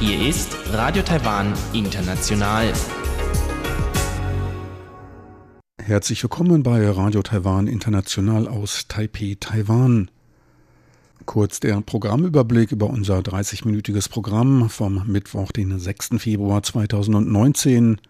Hier ist Radio Taiwan International. Herzlich willkommen bei Radio Taiwan International aus Taipei, Taiwan. Kurz der Programmüberblick über unser 30-minütiges Programm vom Mittwoch, den 6. Februar 2019.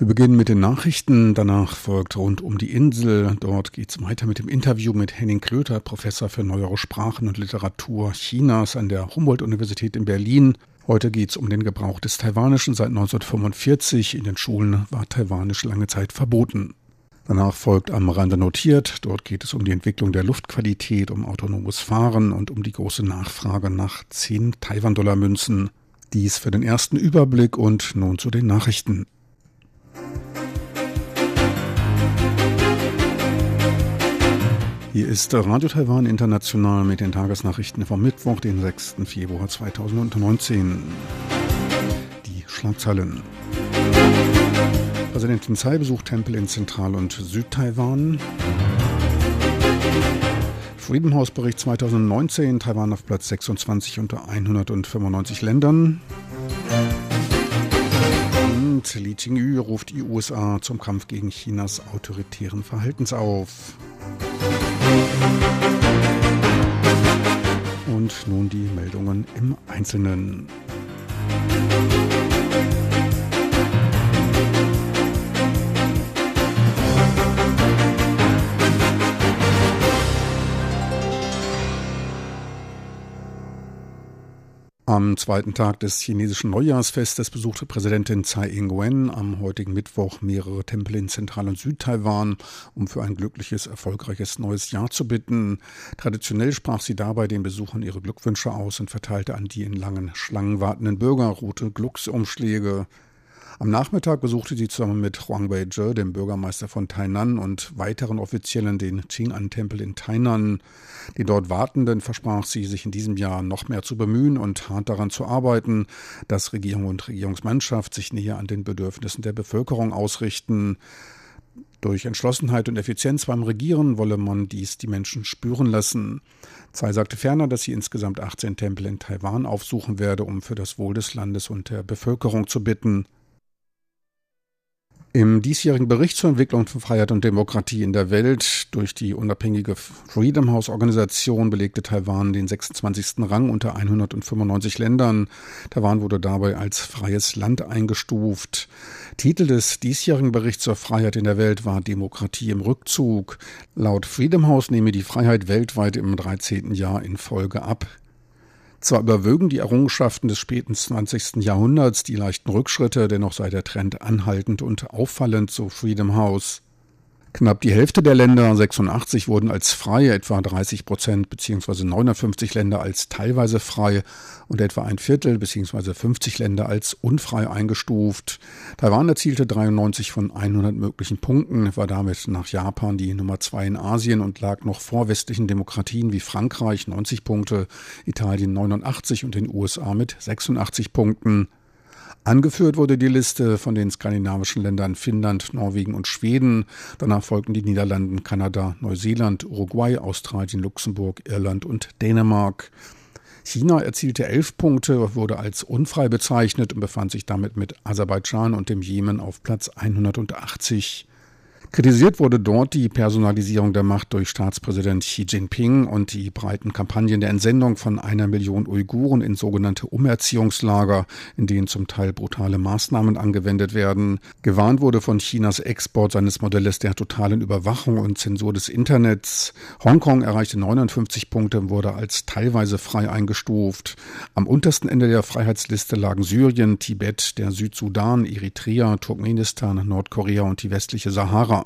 Wir beginnen mit den Nachrichten, danach folgt rund um die Insel. Dort geht es weiter mit dem Interview mit Henning Klöter, Professor für Neuere Sprachen und Literatur Chinas an der Humboldt-Universität in Berlin. Heute geht es um den Gebrauch des Taiwanischen seit 1945. In den Schulen war Taiwanisch lange Zeit verboten. Danach folgt am Rande notiert. Dort geht es um die Entwicklung der Luftqualität, um autonomes Fahren und um die große Nachfrage nach 10 Taiwan-Dollar-Münzen. Dies für den ersten Überblick und nun zu den Nachrichten. Hier ist Radio Taiwan International mit den Tagesnachrichten vom Mittwoch, den 6. Februar 2019. Die Schlagzeilen. Präsidentin Tsai besucht Tempel in Zentral- und Südtaiwan. Freedom House Bericht 2019, Taiwan auf Platz 26 unter 195 Ländern. Und Li Qingyu ruft die USA zum Kampf gegen Chinas autoritären Verhaltens auf. Und nun die Meldungen im Einzelnen. Am zweiten Tag des chinesischen Neujahrsfestes besuchte Präsidentin Tsai Ing-wen am heutigen Mittwoch mehrere Tempel in Zentral- und Südtaiwan, um für ein glückliches, erfolgreiches neues Jahr zu bitten. Traditionell sprach sie dabei den Besuchern ihre Glückwünsche aus und verteilte an die in langen Schlangen wartenden Bürger rote Glücksumschläge. Am Nachmittag besuchte sie zusammen mit Huang Wei-je, dem Bürgermeister von Tainan, und weiteren Offiziellen den Qing'an-Tempel in Tainan. Den dort Wartenden versprach sie, sich in diesem Jahr noch mehr zu bemühen und hart daran zu arbeiten, dass Regierung und Regierungsmannschaft sich näher an den Bedürfnissen der Bevölkerung ausrichten. Durch Entschlossenheit und Effizienz beim Regieren wolle man dies die Menschen spüren lassen. Tsai sagte ferner, dass sie insgesamt 18 Tempel in Taiwan aufsuchen werde, um für das Wohl des Landes und der Bevölkerung zu bitten. Im diesjährigen Bericht zur Entwicklung von Freiheit und Demokratie in der Welt durch die unabhängige Freedom House Organisation belegte Taiwan den 26. Rang unter 195 Ländern. Taiwan wurde dabei als freies Land eingestuft. Titel des diesjährigen Berichts zur Freiheit in der Welt war Demokratie im Rückzug. Laut Freedom House nehme die Freiheit weltweit im 13. Jahr in Folge ab. Zwar überwögen die Errungenschaften des späten 20. Jahrhunderts die leichten Rückschritte, dennoch sei der Trend anhaltend und auffallend, so Freedom House. Knapp die Hälfte der Länder, 86, wurden als frei, etwa 30 Prozent bzw. 59 Länder als teilweise frei und etwa ein Viertel bzw. 50 Länder als unfrei eingestuft. Taiwan erzielte 93 von 100 möglichen Punkten, war damit nach Japan die Nummer zwei in Asien und lag noch vor westlichen Demokratien wie Frankreich 90 Punkte, Italien 89 und den USA mit 86 Punkten. Angeführt wurde die Liste von den skandinavischen Ländern Finnland, Norwegen und Schweden. Danach folgten die Niederlande, Kanada, Neuseeland, Uruguay, Australien, Luxemburg, Irland und Dänemark. China erzielte elf Punkte, wurde als unfrei bezeichnet und befand sich damit mit Aserbaidschan und dem Jemen auf Platz 180. Kritisiert wurde dort die Personalisierung der Macht durch Staatspräsident Xi Jinping und die breiten Kampagnen der Entsendung von einer Million Uiguren in sogenannte Umerziehungslager, in denen zum Teil brutale Maßnahmen angewendet werden. Gewarnt wurde von Chinas Export seines Modells der totalen Überwachung und Zensur des Internets. Hongkong erreichte 59 Punkte und wurde als teilweise frei eingestuft. Am untersten Ende der Freiheitsliste lagen Syrien, Tibet, der Südsudan, Eritrea, Turkmenistan, Nordkorea und die westliche Sahara.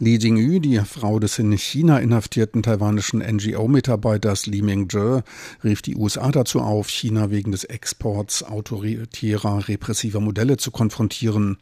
Li Jingyu, die Frau des in China inhaftierten taiwanischen NGO-Mitarbeiters Li Mingzhe, rief die USA dazu auf, China wegen des Exports autoritärer, repressiver Modelle zu konfrontieren.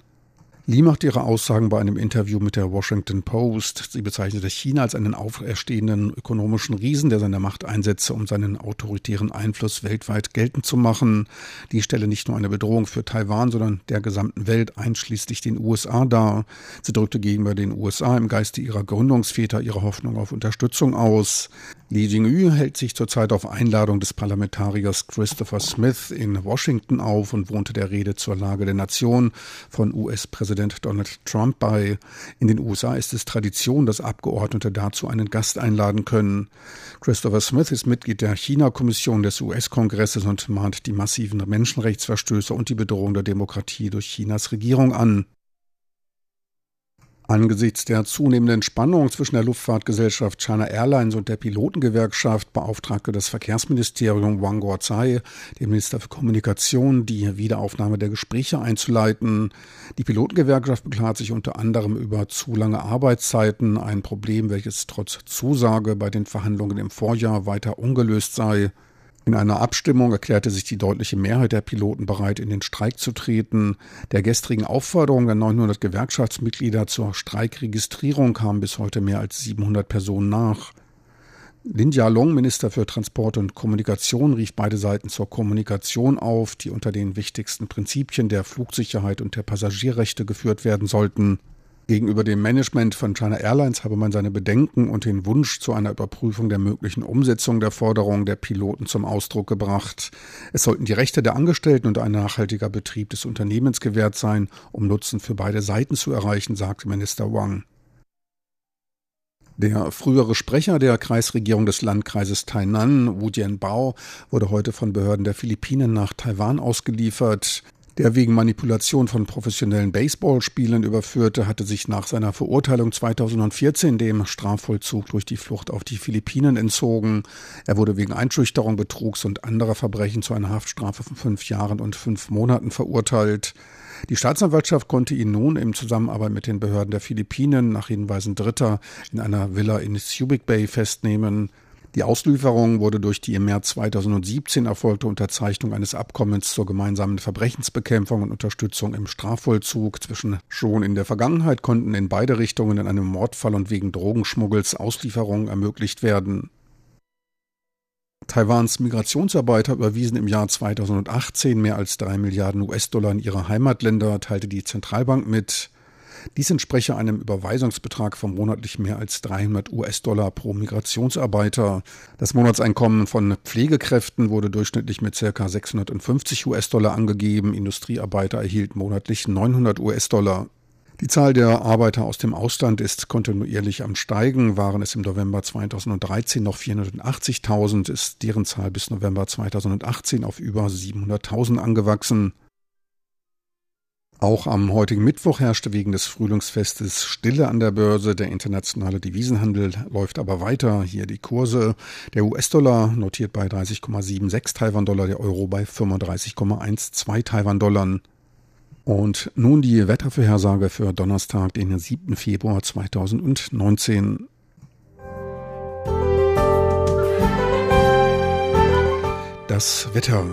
Lee macht ihre Aussagen bei einem Interview mit der Washington Post. Sie bezeichnete China als einen auferstehenden ökonomischen Riesen, der seine Macht einsetze, um seinen autoritären Einfluss weltweit geltend zu machen. Die stelle nicht nur eine Bedrohung für Taiwan, sondern der gesamten Welt, einschließlich den USA, dar. Sie drückte gegenüber den USA im Geiste ihrer Gründungsväter ihre Hoffnung auf Unterstützung aus. Li Jingyu hält sich zurzeit auf Einladung des Parlamentariers Christopher Smith in Washington auf und wohnte der Rede zur Lage der Nation von US-Präsident Donald Trump bei. In den USA ist es Tradition, dass Abgeordnete dazu einen Gast einladen können. Christopher Smith ist Mitglied der China-Kommission des US-Kongresses und mahnt die massiven Menschenrechtsverstöße und die Bedrohung der Demokratie durch Chinas Regierung an. Angesichts der zunehmenden Spannung zwischen der Luftfahrtgesellschaft China Airlines und der Pilotengewerkschaft beauftragte das Verkehrsministerium Wang Guozai, den Minister für Kommunikation, die Wiederaufnahme der Gespräche einzuleiten. Die Pilotengewerkschaft beklagt sich unter anderem über zu lange Arbeitszeiten, ein Problem, welches trotz Zusage bei den Verhandlungen im Vorjahr weiter ungelöst sei. In einer Abstimmung erklärte sich die deutliche Mehrheit der Piloten bereit, in den Streik zu treten. Der gestrigen Aufforderung der 900 Gewerkschaftsmitglieder zur Streikregistrierung kamen bis heute mehr als 700 Personen nach. Lin Jialong, Minister für Transport und Kommunikation, rief beide Seiten zur Kommunikation auf, die unter den wichtigsten Prinzipien der Flugsicherheit und der Passagierrechte geführt werden sollten. Gegenüber dem Management von China Airlines habe man seine Bedenken und den Wunsch zu einer Überprüfung der möglichen Umsetzung der Forderungen der Piloten zum Ausdruck gebracht. Es sollten die Rechte der Angestellten und ein nachhaltiger Betrieb des Unternehmens gewährt sein, um Nutzen für beide Seiten zu erreichen, sagte Minister Wang. Der frühere Sprecher der Kreisregierung des Landkreises Tainan, Wu Jianbao, wurde heute von Behörden der Philippinen nach Taiwan ausgeliefert. Der wegen Manipulation von professionellen Baseballspielen überführte, hatte sich nach seiner Verurteilung 2014 dem Strafvollzug durch die Flucht auf die Philippinen entzogen. Er wurde wegen Einschüchterung, Betrugs und anderer Verbrechen zu einer Haftstrafe von fünf Jahren und fünf Monaten verurteilt. Die Staatsanwaltschaft konnte ihn nun im Zusammenarbeit mit den Behörden der Philippinen nach Hinweisen Dritter in einer Villa in Subic Bay festnehmen. Die Auslieferung wurde durch die im März 2017 erfolgte Unterzeichnung eines Abkommens zur gemeinsamen Verbrechensbekämpfung und Unterstützung im Strafvollzug zwischen schon in der Vergangenheit konnten in beide Richtungen in einem Mordfall und wegen Drogenschmuggels Auslieferungen ermöglicht werden. Taiwans Migrationsarbeiter überwiesen im Jahr 2018 mehr als drei Milliarden US-Dollar in ihre Heimatländer, teilte die Zentralbank mit. Dies entspreche einem Überweisungsbetrag von monatlich mehr als 300 US-Dollar pro Migrationsarbeiter. Das Monatseinkommen von Pflegekräften wurde durchschnittlich mit ca. 650 US-Dollar angegeben. Industriearbeiter erhielten monatlich 900 US-Dollar. Die Zahl der Arbeiter aus dem Ausland ist kontinuierlich am Steigen. Waren es im November 2013 noch 480.000, ist deren Zahl bis November 2018 auf über 700.000 angewachsen. Auch am heutigen Mittwoch herrschte wegen des Frühlingsfestes Stille an der Börse. Der internationale Devisenhandel läuft aber weiter. Hier die Kurse. Der US-Dollar notiert bei 30,76 Taiwan-Dollar, der Euro bei 35,12 Taiwan-Dollar. Und nun die Wettervorhersage für Donnerstag, den 7. Februar 2019. Das Wetter.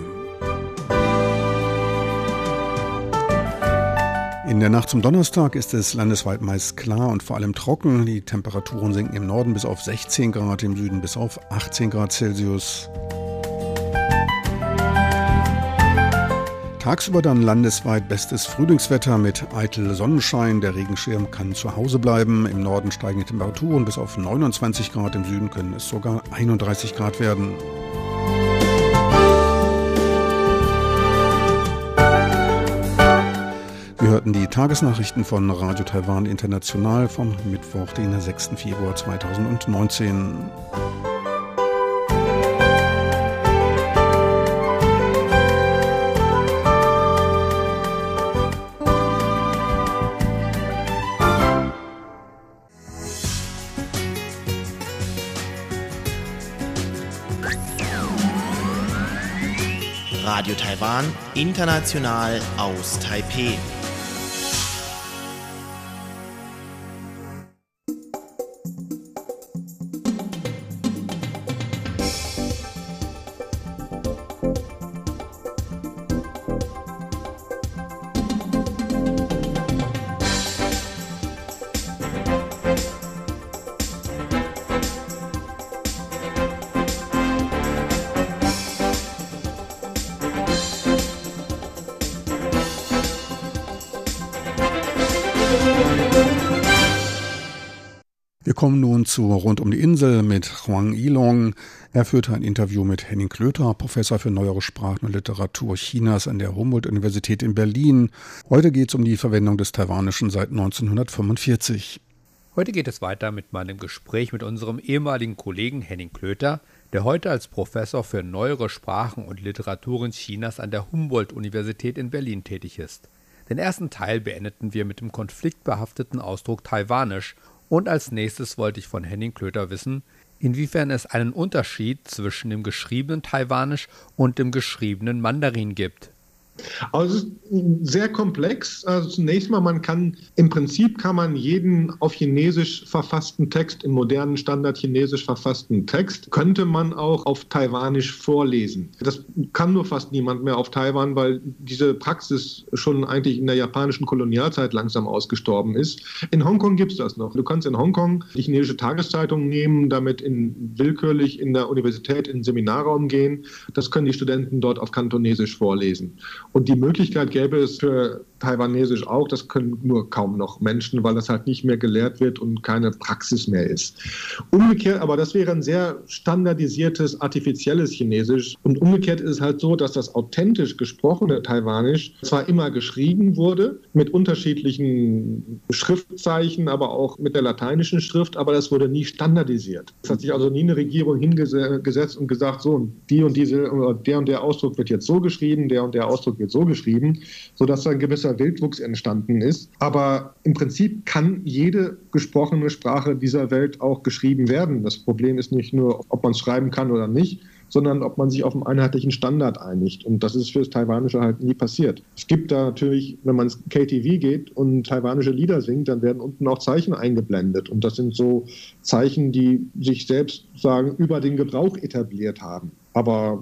In der Nacht zum Donnerstag ist es landesweit meist klar und vor allem trocken. Die Temperaturen sinken im Norden bis auf 16 Grad, im Süden bis auf 18 Grad Celsius. Tagsüber dann landesweit bestes Frühlingswetter mit eitel Sonnenschein. Der Regenschirm kann zu Hause bleiben. Im Norden steigen die Temperaturen bis auf 29 Grad, im Süden können es sogar 31 Grad werden. Wir hörten die Tagesnachrichten von Radio Taiwan International vom Mittwoch, den 6. Februar 2019. Radio Taiwan, international aus Taipeh. Kommen nun zu Rund um die Insel mit Huang Yilong. Er führte ein Interview mit Henning Klöter, Professor für neuere Sprachen und Literatur Chinas an der Humboldt-Universität in Berlin. Heute geht es um die Verwendung des Taiwanischen seit 1945. Heute geht es weiter mit meinem Gespräch mit unserem ehemaligen Kollegen Henning Klöter, der heute als Professor für neuere Sprachen und Literaturen Chinas an der Humboldt-Universität in Berlin tätig ist. Den ersten Teil beendeten wir mit dem konfliktbehafteten Ausdruck Taiwanisch und als nächstes wollte ich von Henning Klöter wissen, inwiefern es einen Unterschied zwischen dem geschriebenen Taiwanisch und dem geschriebenen Mandarin gibt. Also sehr komplex. Also zunächst mal, man kann im Prinzip kann man jeden auf Chinesisch verfassten Text, im modernen Standard Chinesisch verfassten Text, könnte man auch auf Taiwanisch vorlesen. Das kann nur fast niemand mehr auf Taiwan, weil diese Praxis schon eigentlich in der japanischen Kolonialzeit langsam ausgestorben ist. In Hongkong gibt es das noch. Du kannst in Hongkong die chinesische Tageszeitung nehmen, damit in, willkürlich in der Universität in den Seminarraum gehen. Das können die Studenten dort auf Kantonesisch vorlesen. Und die Möglichkeit gäbe es für Taiwanesisch auch, das können nur kaum noch Menschen, weil das halt nicht mehr gelehrt wird und keine Praxis mehr ist. Umgekehrt, aber das wäre ein sehr standardisiertes, artifizielles Chinesisch. Und umgekehrt ist es halt so, dass das authentisch gesprochene Taiwanisch zwar immer geschrieben wurde, mit unterschiedlichen Schriftzeichen, aber auch mit der lateinischen Schrift, aber das wurde nie standardisiert. Es hat sich also nie eine Regierung hingesetzt und gesagt, so, die und diese, der und der Ausdruck wird jetzt so geschrieben, der und der Ausdruck wird so geschrieben, sodass ein gewisser Wildwuchs entstanden ist. Aber im Prinzip kann jede gesprochene Sprache dieser Welt auch geschrieben werden. Das Problem ist nicht nur, ob man es schreiben kann oder nicht, sondern ob man sich auf einen einheitlichen Standard einigt. Und das ist für das Taiwanische halt nie passiert. Es gibt da natürlich, wenn man ins KTV geht und taiwanische Lieder singt, dann werden unten auch Zeichen eingeblendet. Und das sind so Zeichen, die sich selbst sagen, über den Gebrauch etabliert haben. Aber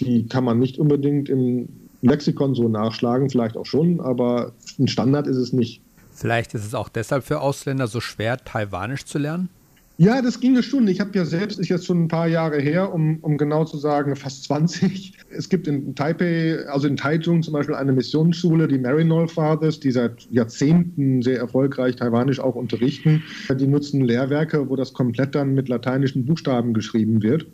die kann man nicht unbedingt im Lexikon so nachschlagen, vielleicht auch schon, aber ein Standard ist es nicht. Vielleicht ist es auch deshalb für Ausländer so schwer, Taiwanisch zu lernen? Ja, das ginge schon. Ich habe ja selbst, ist jetzt schon ein paar Jahre her, um, um genau zu sagen, fast 20. Es gibt in Taipei, also in Taichung zum Beispiel eine Missionsschule, die Maryknoll Fathers, die seit Jahrzehnten sehr erfolgreich Taiwanisch auch unterrichten. Die nutzen Lehrwerke, wo das komplett dann mit lateinischen Buchstaben geschrieben wird.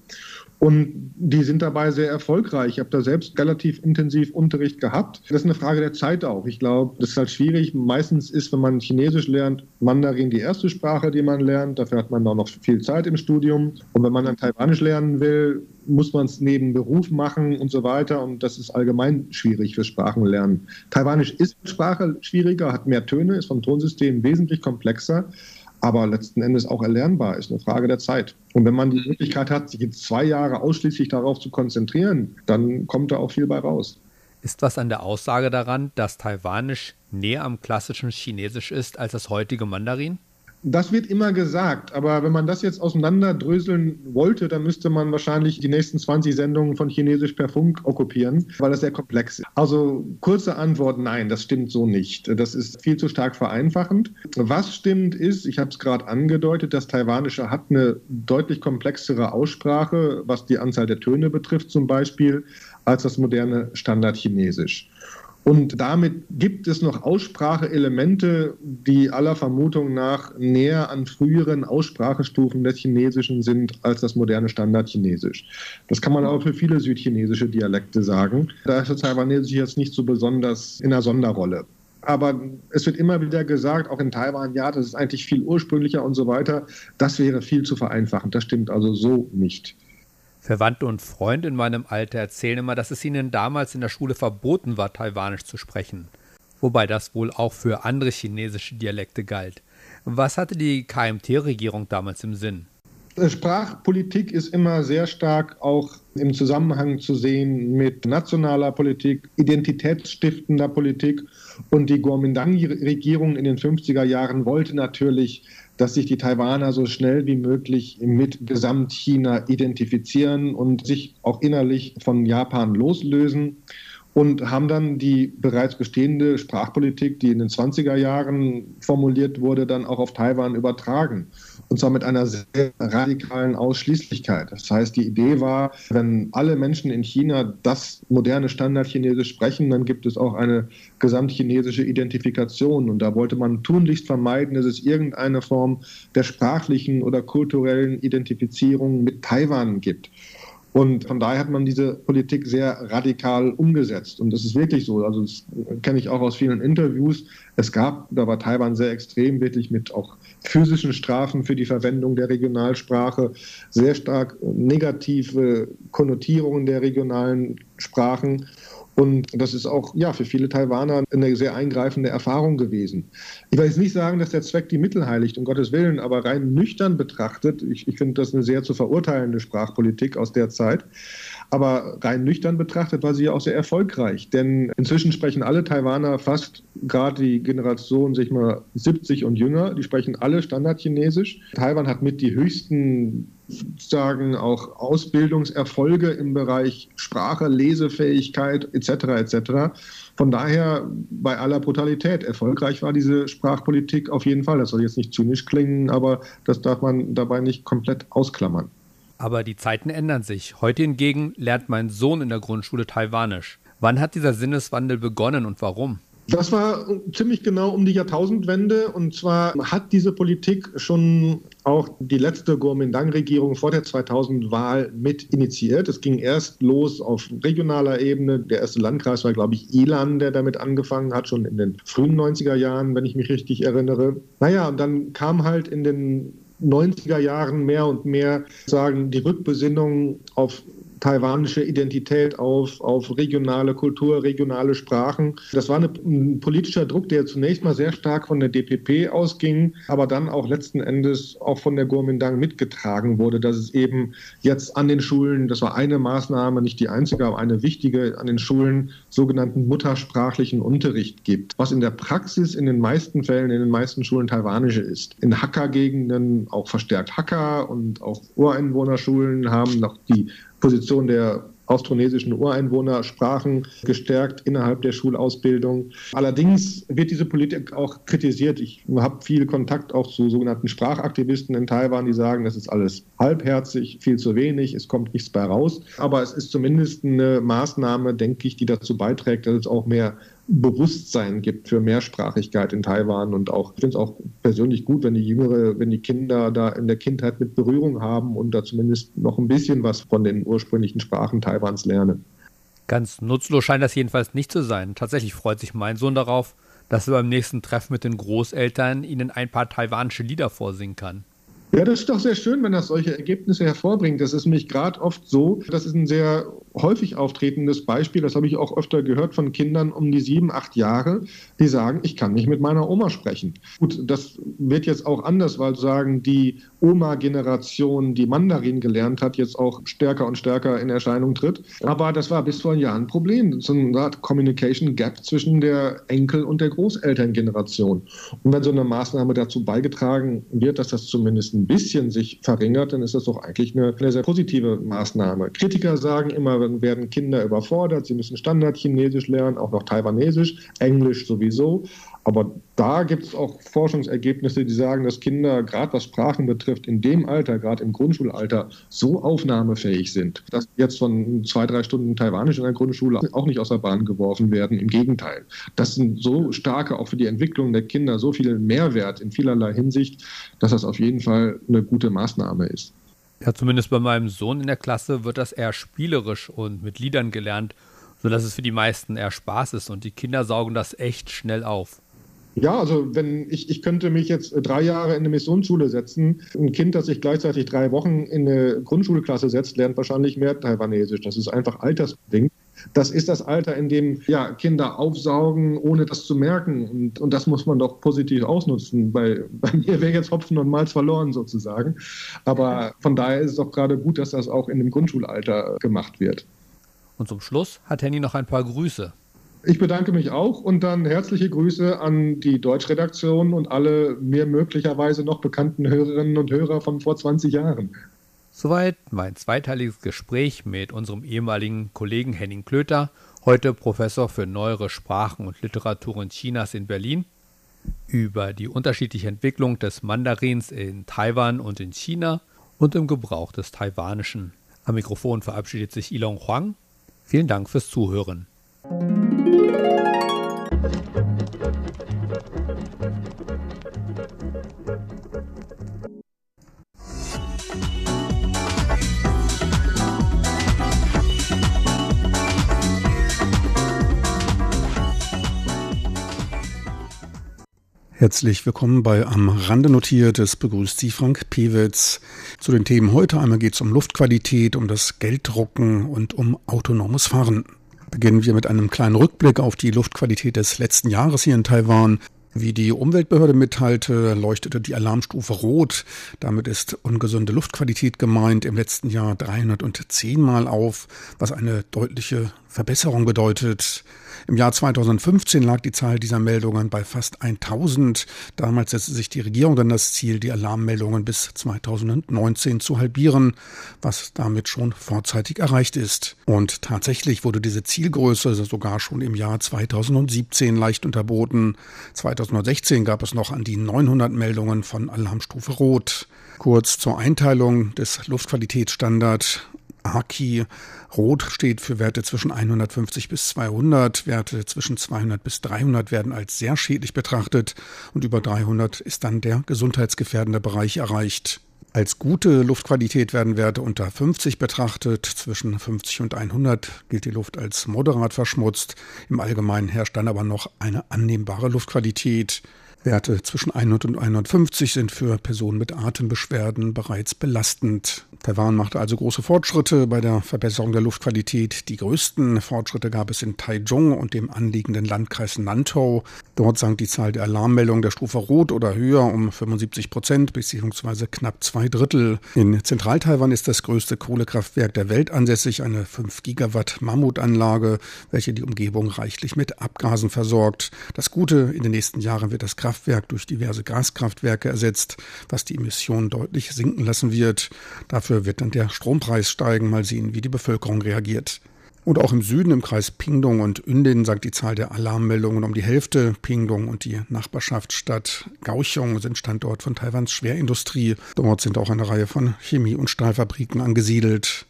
Und die sind dabei sehr erfolgreich. Ich habe da selbst relativ intensiv Unterricht gehabt. Das ist eine Frage der Zeit auch. Ich glaube, das ist halt schwierig. Meistens ist, wenn man Chinesisch lernt, Mandarin die erste Sprache, die man lernt. Dafür hat man auch noch viel Zeit im Studium. Und wenn man dann Taiwanisch lernen will, muss man es neben Beruf machen und so weiter. Und das ist allgemein schwierig für Sprachenlernen. Taiwanisch ist Sprache schwieriger, hat mehr Töne, ist vom Tonsystem wesentlich komplexer aber letzten Endes auch erlernbar ist, eine Frage der Zeit. Und wenn man die Möglichkeit hat, sich jetzt zwei Jahre ausschließlich darauf zu konzentrieren, dann kommt da auch viel bei raus. Ist was an der Aussage daran, dass Taiwanisch näher am klassischen Chinesisch ist als das heutige Mandarin? Das wird immer gesagt, aber wenn man das jetzt auseinanderdröseln wollte, dann müsste man wahrscheinlich die nächsten 20 Sendungen von Chinesisch per Funk okkupieren, weil das sehr komplex ist. Also kurze Antwort, nein, das stimmt so nicht. Das ist viel zu stark vereinfachend. Was stimmt ist, ich habe es gerade angedeutet, das Taiwanische hat eine deutlich komplexere Aussprache, was die Anzahl der Töne betrifft zum Beispiel, als das moderne Standardchinesisch. Und damit gibt es noch Ausspracheelemente, die aller Vermutung nach näher an früheren Aussprachestufen des Chinesischen sind als das moderne Standardchinesisch. Das kann man auch für viele südchinesische Dialekte sagen. Da ist das Taiwanesisch jetzt nicht so besonders in einer Sonderrolle. Aber es wird immer wieder gesagt, auch in Taiwan, ja, das ist eigentlich viel ursprünglicher und so weiter. Das wäre viel zu vereinfachend. Das stimmt also so nicht. Verwandte und Freunde in meinem Alter erzählen immer, dass es ihnen damals in der Schule verboten war, Taiwanisch zu sprechen. Wobei das wohl auch für andere chinesische Dialekte galt. Was hatte die KMT-Regierung damals im Sinn? Sprachpolitik ist immer sehr stark auch im Zusammenhang zu sehen mit nationaler Politik, identitätsstiftender Politik. Und die Kuomintang-Regierung in den 50er Jahren wollte natürlich dass sich die Taiwaner so schnell wie möglich mit Gesamtchina identifizieren und sich auch innerlich von Japan loslösen und haben dann die bereits bestehende Sprachpolitik, die in den 20er Jahren formuliert wurde, dann auch auf Taiwan übertragen. Und zwar mit einer sehr radikalen Ausschließlichkeit. Das heißt, die Idee war, wenn alle Menschen in China das moderne Standardchinesisch sprechen, dann gibt es auch eine gesamtchinesische Identifikation. Und da wollte man tunlichst vermeiden, dass es irgendeine Form der sprachlichen oder kulturellen Identifizierung mit Taiwan gibt. Und von daher hat man diese Politik sehr radikal umgesetzt. Und das ist wirklich so. Also das kenne ich auch aus vielen Interviews. Es gab, da war Taiwan sehr extrem, wirklich mit auch physischen Strafen für die Verwendung der Regionalsprache, sehr stark negative Konnotierungen der regionalen Sprachen. Und das ist auch ja, für viele Taiwaner eine sehr eingreifende Erfahrung gewesen. Ich will jetzt nicht sagen, dass der Zweck die Mittel heiligt, um Gottes Willen, aber rein nüchtern betrachtet, ich, ich finde das eine sehr zu verurteilende Sprachpolitik aus der Zeit. Aber rein nüchtern betrachtet war sie ja auch sehr erfolgreich. Denn inzwischen sprechen alle Taiwaner fast, gerade die Generation, sich mal 70 und jünger, die sprechen alle Standardchinesisch. Taiwan hat mit die höchsten sagen auch Ausbildungserfolge im Bereich Sprache, Lesefähigkeit etc. etc. Von daher bei aller Brutalität erfolgreich war diese Sprachpolitik auf jeden Fall. Das soll jetzt nicht zynisch klingen, aber das darf man dabei nicht komplett ausklammern. Aber die Zeiten ändern sich. Heute hingegen lernt mein Sohn in der Grundschule Taiwanisch. Wann hat dieser Sinneswandel begonnen und warum? Das war ziemlich genau um die Jahrtausendwende. Und zwar hat diese Politik schon auch die letzte Kuomintang-Regierung vor der 2000-Wahl mit initiiert. Es ging erst los auf regionaler Ebene. Der erste Landkreis war, glaube ich, Ilan, der damit angefangen hat, schon in den frühen 90er Jahren, wenn ich mich richtig erinnere. Naja, und dann kam halt in den 90er Jahren mehr und mehr sagen, die Rückbesinnung auf taiwanische Identität auf, auf regionale Kultur, regionale Sprachen. Das war eine, ein politischer Druck, der zunächst mal sehr stark von der DPP ausging, aber dann auch letzten Endes auch von der Kuomintang mitgetragen wurde, dass es eben jetzt an den Schulen, das war eine Maßnahme, nicht die einzige, aber eine wichtige, an den Schulen sogenannten muttersprachlichen Unterricht gibt, was in der Praxis in den meisten Fällen, in den meisten Schulen taiwanische ist. In Hakka-Gegenden auch verstärkt Hakka und auch Ureinwohnerschulen haben noch die Position der austronesischen Ureinwohnersprachen gestärkt innerhalb der Schulausbildung. Allerdings wird diese Politik auch kritisiert. Ich habe viel Kontakt auch zu sogenannten Sprachaktivisten in Taiwan, die sagen, das ist alles halbherzig, viel zu wenig, es kommt nichts bei raus. Aber es ist zumindest eine Maßnahme, denke ich, die dazu beiträgt, dass es auch mehr Bewusstsein gibt für Mehrsprachigkeit in Taiwan und auch, ich finde es auch persönlich gut, wenn die Jüngere, wenn die Kinder da in der Kindheit mit Berührung haben und da zumindest noch ein bisschen was von den ursprünglichen Sprachen Taiwans lernen. Ganz nutzlos scheint das jedenfalls nicht zu sein. Tatsächlich freut sich mein Sohn darauf, dass er beim nächsten Treffen mit den Großeltern ihnen ein paar taiwanische Lieder vorsingen kann. Ja, das ist doch sehr schön, wenn das solche Ergebnisse hervorbringt. Das ist nämlich gerade oft so. Das ist ein sehr häufig auftretendes Beispiel. Das habe ich auch öfter gehört von Kindern um die sieben, acht Jahre, die sagen, ich kann nicht mit meiner Oma sprechen. Gut, das wird jetzt auch anders, weil sagen die Oma-Generation, die Mandarin gelernt hat, jetzt auch stärker und stärker in Erscheinung tritt. Aber das war bis vor ein Jahr ein Problem. So eine Art Communication Gap zwischen der Enkel- und der Großelterngeneration. Und wenn so eine Maßnahme dazu beigetragen wird, dass das zumindest ein bisschen sich verringert, dann ist das doch eigentlich eine, eine sehr positive Maßnahme. Kritiker sagen immer, werden Kinder überfordert, sie müssen Standardchinesisch lernen, auch noch Taiwanesisch, Englisch sowieso. Aber da gibt es auch Forschungsergebnisse, die sagen, dass Kinder, gerade was Sprachen betrifft, in dem Alter, gerade im Grundschulalter, so aufnahmefähig sind, dass jetzt von zwei, drei Stunden Taiwanisch in der Grundschule auch nicht aus der Bahn geworfen werden. Im Gegenteil. Das sind so starke, auch für die Entwicklung der Kinder, so viel Mehrwert in vielerlei Hinsicht, dass das auf jeden Fall eine gute Maßnahme ist. Ja, zumindest bei meinem Sohn in der Klasse wird das eher spielerisch und mit Liedern gelernt, sodass es für die meisten eher Spaß ist und die Kinder saugen das echt schnell auf. Ja, also wenn ich, ich könnte mich jetzt drei Jahre in eine Missionsschule setzen. Ein Kind, das sich gleichzeitig drei Wochen in eine Grundschulklasse setzt, lernt wahrscheinlich mehr Taiwanesisch. Das ist einfach altersbedingt. Das ist das Alter, in dem ja, Kinder aufsaugen, ohne das zu merken. Und, und das muss man doch positiv ausnutzen. Bei, bei mir wäre jetzt Hopfen und Malz verloren sozusagen. Aber von daher ist es doch gerade gut, dass das auch in dem Grundschulalter gemacht wird. Und zum Schluss hat Henny noch ein paar Grüße. Ich bedanke mich auch und dann herzliche Grüße an die Deutschredaktion und alle mir möglicherweise noch bekannten Hörerinnen und Hörer von vor 20 Jahren. Soweit mein zweiteiliges Gespräch mit unserem ehemaligen Kollegen Henning Klöter, heute Professor für neuere Sprachen und Literaturen Chinas in Berlin. über die unterschiedliche Entwicklung des Mandarins in Taiwan und in China und im Gebrauch des Taiwanischen. Am Mikrofon verabschiedet sich Ilong Huang. Vielen Dank fürs Zuhören. Herzlich willkommen bei Am Rande notiert. Es begrüßt Sie Frank Pewitz. Zu den Themen heute einmal geht es um Luftqualität, um das Gelddrucken und um autonomes Fahren. Beginnen wir mit einem kleinen Rückblick auf die Luftqualität des letzten Jahres hier in Taiwan. Wie die Umweltbehörde mitteilte, leuchtete die Alarmstufe Rot. Damit ist ungesunde Luftqualität gemeint im letzten Jahr 310 Mal auf, was eine deutliche Verbesserung bedeutet. Im Jahr 2015 lag die Zahl dieser Meldungen bei fast 1000. Damals setzte sich die Regierung dann das Ziel, die Alarmmeldungen bis 2019 zu halbieren, was damit schon vorzeitig erreicht ist. Und tatsächlich wurde diese Zielgröße sogar schon im Jahr 2017 leicht unterboten. 2016 gab es noch an die 900 Meldungen von Alarmstufe Rot. Kurz zur Einteilung des Luftqualitätsstandards. AKI Rot steht für Werte zwischen 150 bis 200. Werte zwischen 200 bis 300 werden als sehr schädlich betrachtet und über 300 ist dann der gesundheitsgefährdende Bereich erreicht. Als gute Luftqualität werden Werte unter 50 betrachtet. Zwischen 50 und 100 gilt die Luft als moderat verschmutzt. Im Allgemeinen herrscht dann aber noch eine annehmbare Luftqualität. Werte zwischen 100 und 150 sind für Personen mit Atembeschwerden bereits belastend. Taiwan machte also große Fortschritte bei der Verbesserung der Luftqualität. Die größten Fortschritte gab es in Taichung und dem anliegenden Landkreis Nantou. Dort sank die Zahl der Alarmmeldungen der Stufe Rot oder höher um 75 Prozent bzw. knapp zwei Drittel. In Zentral-Taiwan ist das größte Kohlekraftwerk der Welt ansässig, eine 5 Gigawatt Mammutanlage, welche die Umgebung reichlich mit Abgasen versorgt. Das Gute, in den nächsten Jahren wird das Kraftwerk durch diverse Gaskraftwerke ersetzt, was die Emissionen deutlich sinken lassen wird. Dafür wird dann der Strompreis steigen. Mal sehen, wie die Bevölkerung reagiert. Und auch im Süden, im Kreis Pingdong und Ündin, sagt die Zahl der Alarmmeldungen um die Hälfte. Pingdong und die Nachbarschaftsstadt Kaohsiung sind Standort von Taiwans Schwerindustrie. Dort sind auch eine Reihe von Chemie- und Stahlfabriken angesiedelt.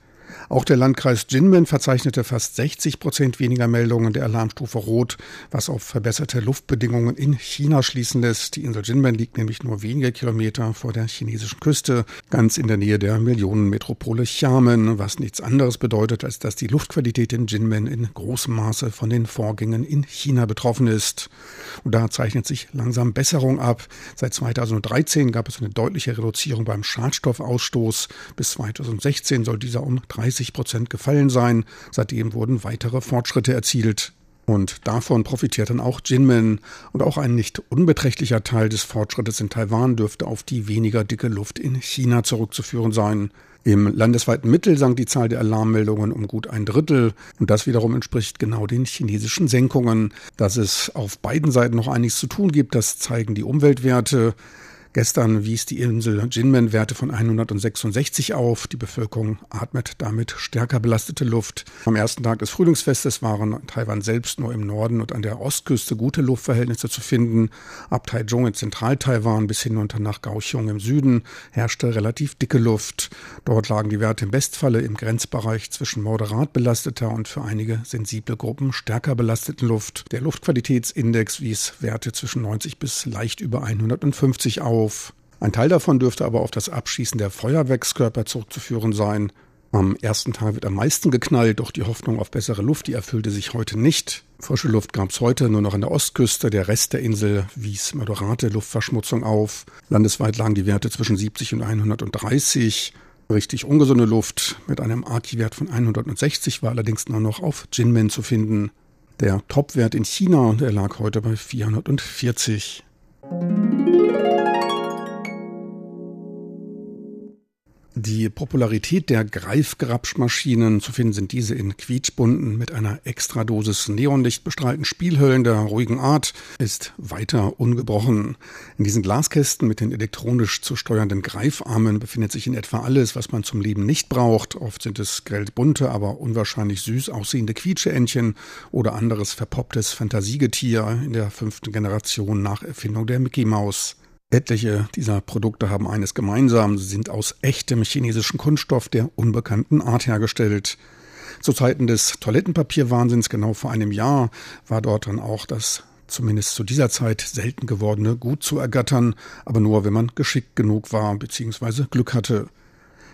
Auch der Landkreis Jinmen verzeichnete fast 60 Prozent weniger Meldungen der Alarmstufe Rot, was auf verbesserte Luftbedingungen in China schließen lässt. Die Insel Jinmen liegt nämlich nur wenige Kilometer vor der chinesischen Küste, ganz in der Nähe der Millionenmetropole Xiamen, was nichts anderes bedeutet, als dass die Luftqualität in Jinmen in großem Maße von den Vorgängen in China betroffen ist. Und da zeichnet sich langsam Besserung ab. Seit 2013 gab es eine deutliche Reduzierung beim Schadstoffausstoß. Bis 2016 soll dieser um 30 Prozent gefallen sein. Seitdem wurden weitere Fortschritte erzielt. Und davon profitiert dann auch Jinmen. Und auch ein nicht unbeträchtlicher Teil des Fortschrittes in Taiwan dürfte auf die weniger dicke Luft in China zurückzuführen sein. Im landesweiten Mittel sank die Zahl der Alarmmeldungen um gut ein Drittel. Und das wiederum entspricht genau den chinesischen Senkungen. Dass es auf beiden Seiten noch einiges zu tun gibt, das zeigen die Umweltwerte. Gestern wies die Insel Jinmen Werte von 166 auf. Die Bevölkerung atmet damit stärker belastete Luft. Am ersten Tag des Frühlingsfestes waren Taiwan selbst nur im Norden und an der Ostküste gute Luftverhältnisse zu finden. Ab Taichung in Zentral-Taiwan bis hinunter nach Kaohsiung im Süden herrschte relativ dicke Luft. Dort lagen die Werte im Bestfalle im Grenzbereich zwischen moderat belasteter und für einige sensible Gruppen stärker belasteten Luft. Der Luftqualitätsindex wies Werte zwischen 90 bis leicht über 150 auf auf. Ein Teil davon dürfte aber auf das Abschießen der Feuerwerkskörper zurückzuführen sein. Am ersten Tag wird am meisten geknallt, doch die Hoffnung auf bessere Luft, die erfüllte sich heute nicht. Frische Luft gab es heute nur noch an der Ostküste, der Rest der Insel wies moderate Luftverschmutzung auf. Landesweit lagen die Werte zwischen 70 und 130. Richtig ungesunde Luft mit einem AKI-Wert von 160 war allerdings nur noch auf Jinmen zu finden. Der Topwert in China, der lag heute bei 440. Die Popularität der Greifgrabschmaschinen, zu finden sind diese in quietschbunten mit einer Extradosis Neonlicht bestrahlten Spielhöllen der ruhigen Art, ist weiter ungebrochen. In diesen Glaskästen mit den elektronisch zu steuernden Greifarmen befindet sich in etwa alles, was man zum Leben nicht braucht. Oft sind es grell bunte, aber unwahrscheinlich süß aussehende Quietscheentchen oder anderes verpopptes Fantasiegetier in der fünften Generation nach Erfindung der Mickey Maus. Etliche dieser Produkte haben eines gemeinsam, sie sind aus echtem chinesischen Kunststoff der unbekannten Art hergestellt. Zu Zeiten des Toilettenpapierwahnsinns genau vor einem Jahr war dort dann auch das zumindest zu dieser Zeit selten gewordene Gut zu ergattern, aber nur wenn man geschickt genug war bzw. Glück hatte.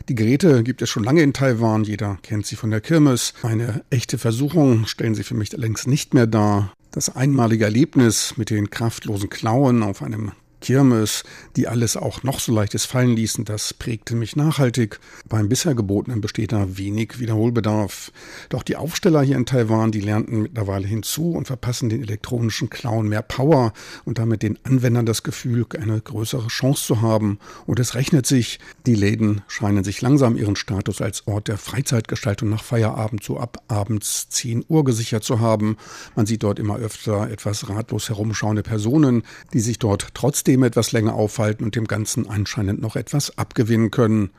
Die Geräte gibt es schon lange in Taiwan, jeder kennt sie von der Kirmes. Eine echte Versuchung stellen sie für mich längst nicht mehr dar. Das einmalige Erlebnis mit den kraftlosen Klauen auf einem Kirmes, die alles auch noch so leichtes fallen ließen, das prägte mich nachhaltig. Beim bisher Gebotenen besteht da wenig Wiederholbedarf. Doch die Aufsteller hier in Taiwan, die lernten mittlerweile hinzu und verpassen den elektronischen Clown mehr Power und damit den Anwendern das Gefühl, eine größere Chance zu haben. Und es rechnet sich. Die Läden scheinen sich langsam ihren Status als Ort der Freizeitgestaltung nach Feierabend so ab abends 10 Uhr gesichert zu haben. Man sieht dort immer öfter etwas ratlos herumschauende Personen, die sich dort trotzdem System etwas länger aufhalten und dem Ganzen anscheinend noch etwas abgewinnen können.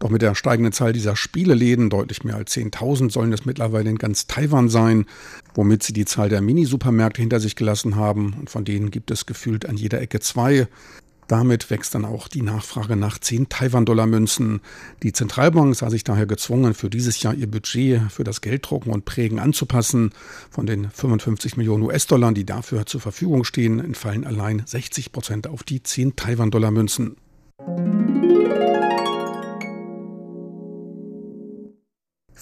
Doch mit der steigenden Zahl dieser Spieleläden, deutlich mehr als 10.000, sollen es mittlerweile in ganz Taiwan sein, womit sie die Zahl der Minisupermärkte hinter sich gelassen haben. Und von denen gibt es gefühlt an jeder Ecke zwei. Damit wächst dann auch die Nachfrage nach 10 Taiwan-Dollar-Münzen. Die Zentralbank sah sich daher gezwungen, für dieses Jahr ihr Budget für das Gelddrucken und Prägen anzupassen. Von den 55 Millionen US-Dollar, die dafür zur Verfügung stehen, entfallen allein 60 Prozent auf die 10 Taiwan-Dollar-Münzen.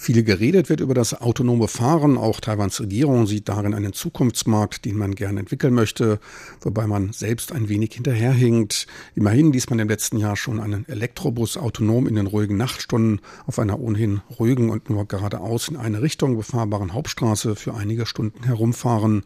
Viel geredet wird über das autonome Fahren. Auch Taiwans Regierung sieht darin einen Zukunftsmarkt, den man gerne entwickeln möchte, wobei man selbst ein wenig hinterherhinkt. Immerhin ließ man im letzten Jahr schon einen Elektrobus autonom in den ruhigen Nachtstunden auf einer ohnehin ruhigen und nur geradeaus in eine Richtung befahrbaren Hauptstraße für einige Stunden herumfahren.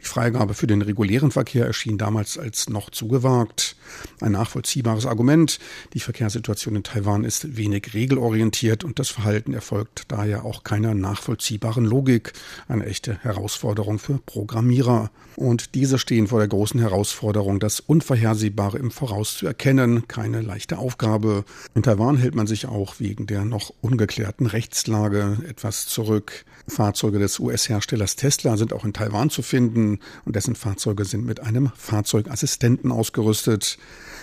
Die Freigabe für den regulären Verkehr erschien damals als noch zu gewagt. Ein nachvollziehbares Argument. Die Verkehrssituation in Taiwan ist wenig regelorientiert und das Verhalten erfolgt daher auch keiner nachvollziehbaren Logik. Eine echte Herausforderung für Programmierer. Und diese stehen vor der großen Herausforderung, das Unvorhersehbare im Voraus zu erkennen. Keine leichte Aufgabe. In Taiwan hält man sich auch wegen der noch ungeklärten Rechtslage etwas zurück. Fahrzeuge des US-Herstellers Tesla sind auch in Taiwan zu finden und dessen Fahrzeuge sind mit einem Fahrzeugassistenten ausgerüstet.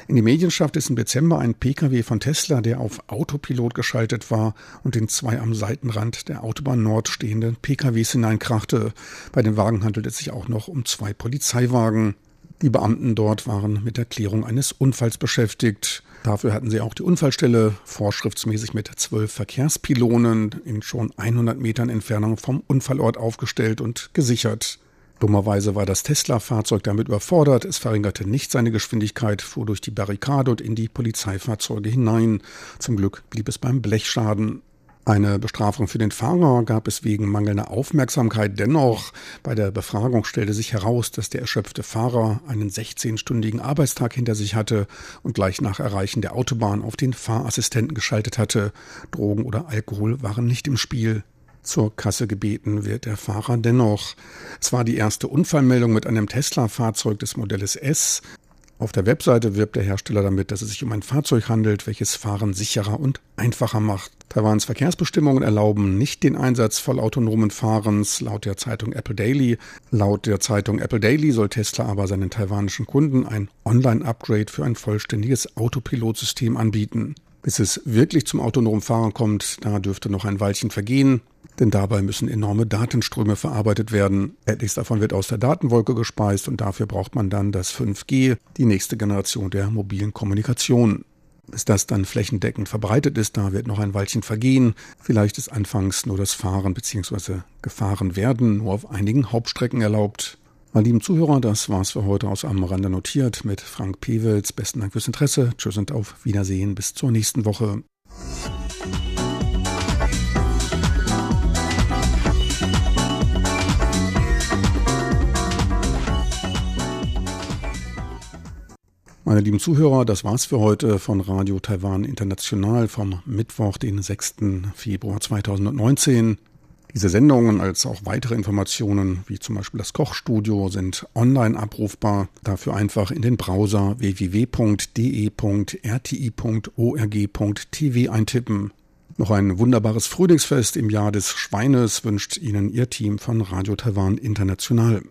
In die Medien schaffte es im Dezember ein Pkw von Tesla, der auf Autopilot geschaltet war und in zwei am Seitenrand der Autobahn Nord stehenden PKWs hineinkrachte. Bei den Wagen handelt es sich auch noch um zwei Polizeiwagen. Die Beamten dort waren mit der Klärung eines Unfalls beschäftigt. Dafür hatten sie auch die Unfallstelle vorschriftsmäßig mit zwölf Verkehrspilonen in schon 100 Metern Entfernung vom Unfallort aufgestellt und gesichert. Dummerweise war das Tesla-Fahrzeug damit überfordert. Es verringerte nicht seine Geschwindigkeit, fuhr durch die Barrikade und in die Polizeifahrzeuge hinein. Zum Glück blieb es beim Blechschaden. Eine Bestrafung für den Fahrer gab es wegen mangelnder Aufmerksamkeit dennoch. Bei der Befragung stellte sich heraus, dass der erschöpfte Fahrer einen 16-stündigen Arbeitstag hinter sich hatte und gleich nach Erreichen der Autobahn auf den Fahrassistenten geschaltet hatte. Drogen oder Alkohol waren nicht im Spiel. Zur Kasse gebeten wird der Fahrer dennoch. Es war die erste Unfallmeldung mit einem Tesla-Fahrzeug des Modells S. Auf der Webseite wirbt der Hersteller damit, dass es sich um ein Fahrzeug handelt, welches Fahren sicherer und einfacher macht. Taiwans Verkehrsbestimmungen erlauben nicht den Einsatz vollautonomen Fahrens, laut der Zeitung Apple Daily. Laut der Zeitung Apple Daily soll Tesla aber seinen taiwanischen Kunden ein Online-Upgrade für ein vollständiges Autopilotsystem anbieten. Bis es wirklich zum autonomen Fahren kommt, da dürfte noch ein Weilchen vergehen denn dabei müssen enorme Datenströme verarbeitet werden. Etliches davon wird aus der Datenwolke gespeist und dafür braucht man dann das 5G, die nächste Generation der mobilen Kommunikation. Bis das dann flächendeckend verbreitet ist, da wird noch ein Weilchen vergehen. Vielleicht ist anfangs nur das Fahren bzw. gefahren werden nur auf einigen Hauptstrecken erlaubt. Meine lieben Zuhörer, das war's für heute aus am Rande notiert mit Frank Pewels. Besten Dank fürs Interesse. Tschüss und auf Wiedersehen. Bis zur nächsten Woche. Meine lieben Zuhörer, das war's für heute von Radio Taiwan International vom Mittwoch, den 6. Februar 2019. Diese Sendungen als auch weitere Informationen, wie zum Beispiel das Kochstudio, sind online abrufbar. Dafür einfach in den Browser www.de.rti.org.tv eintippen. Noch ein wunderbares Frühlingsfest im Jahr des Schweines wünscht Ihnen Ihr Team von Radio Taiwan International.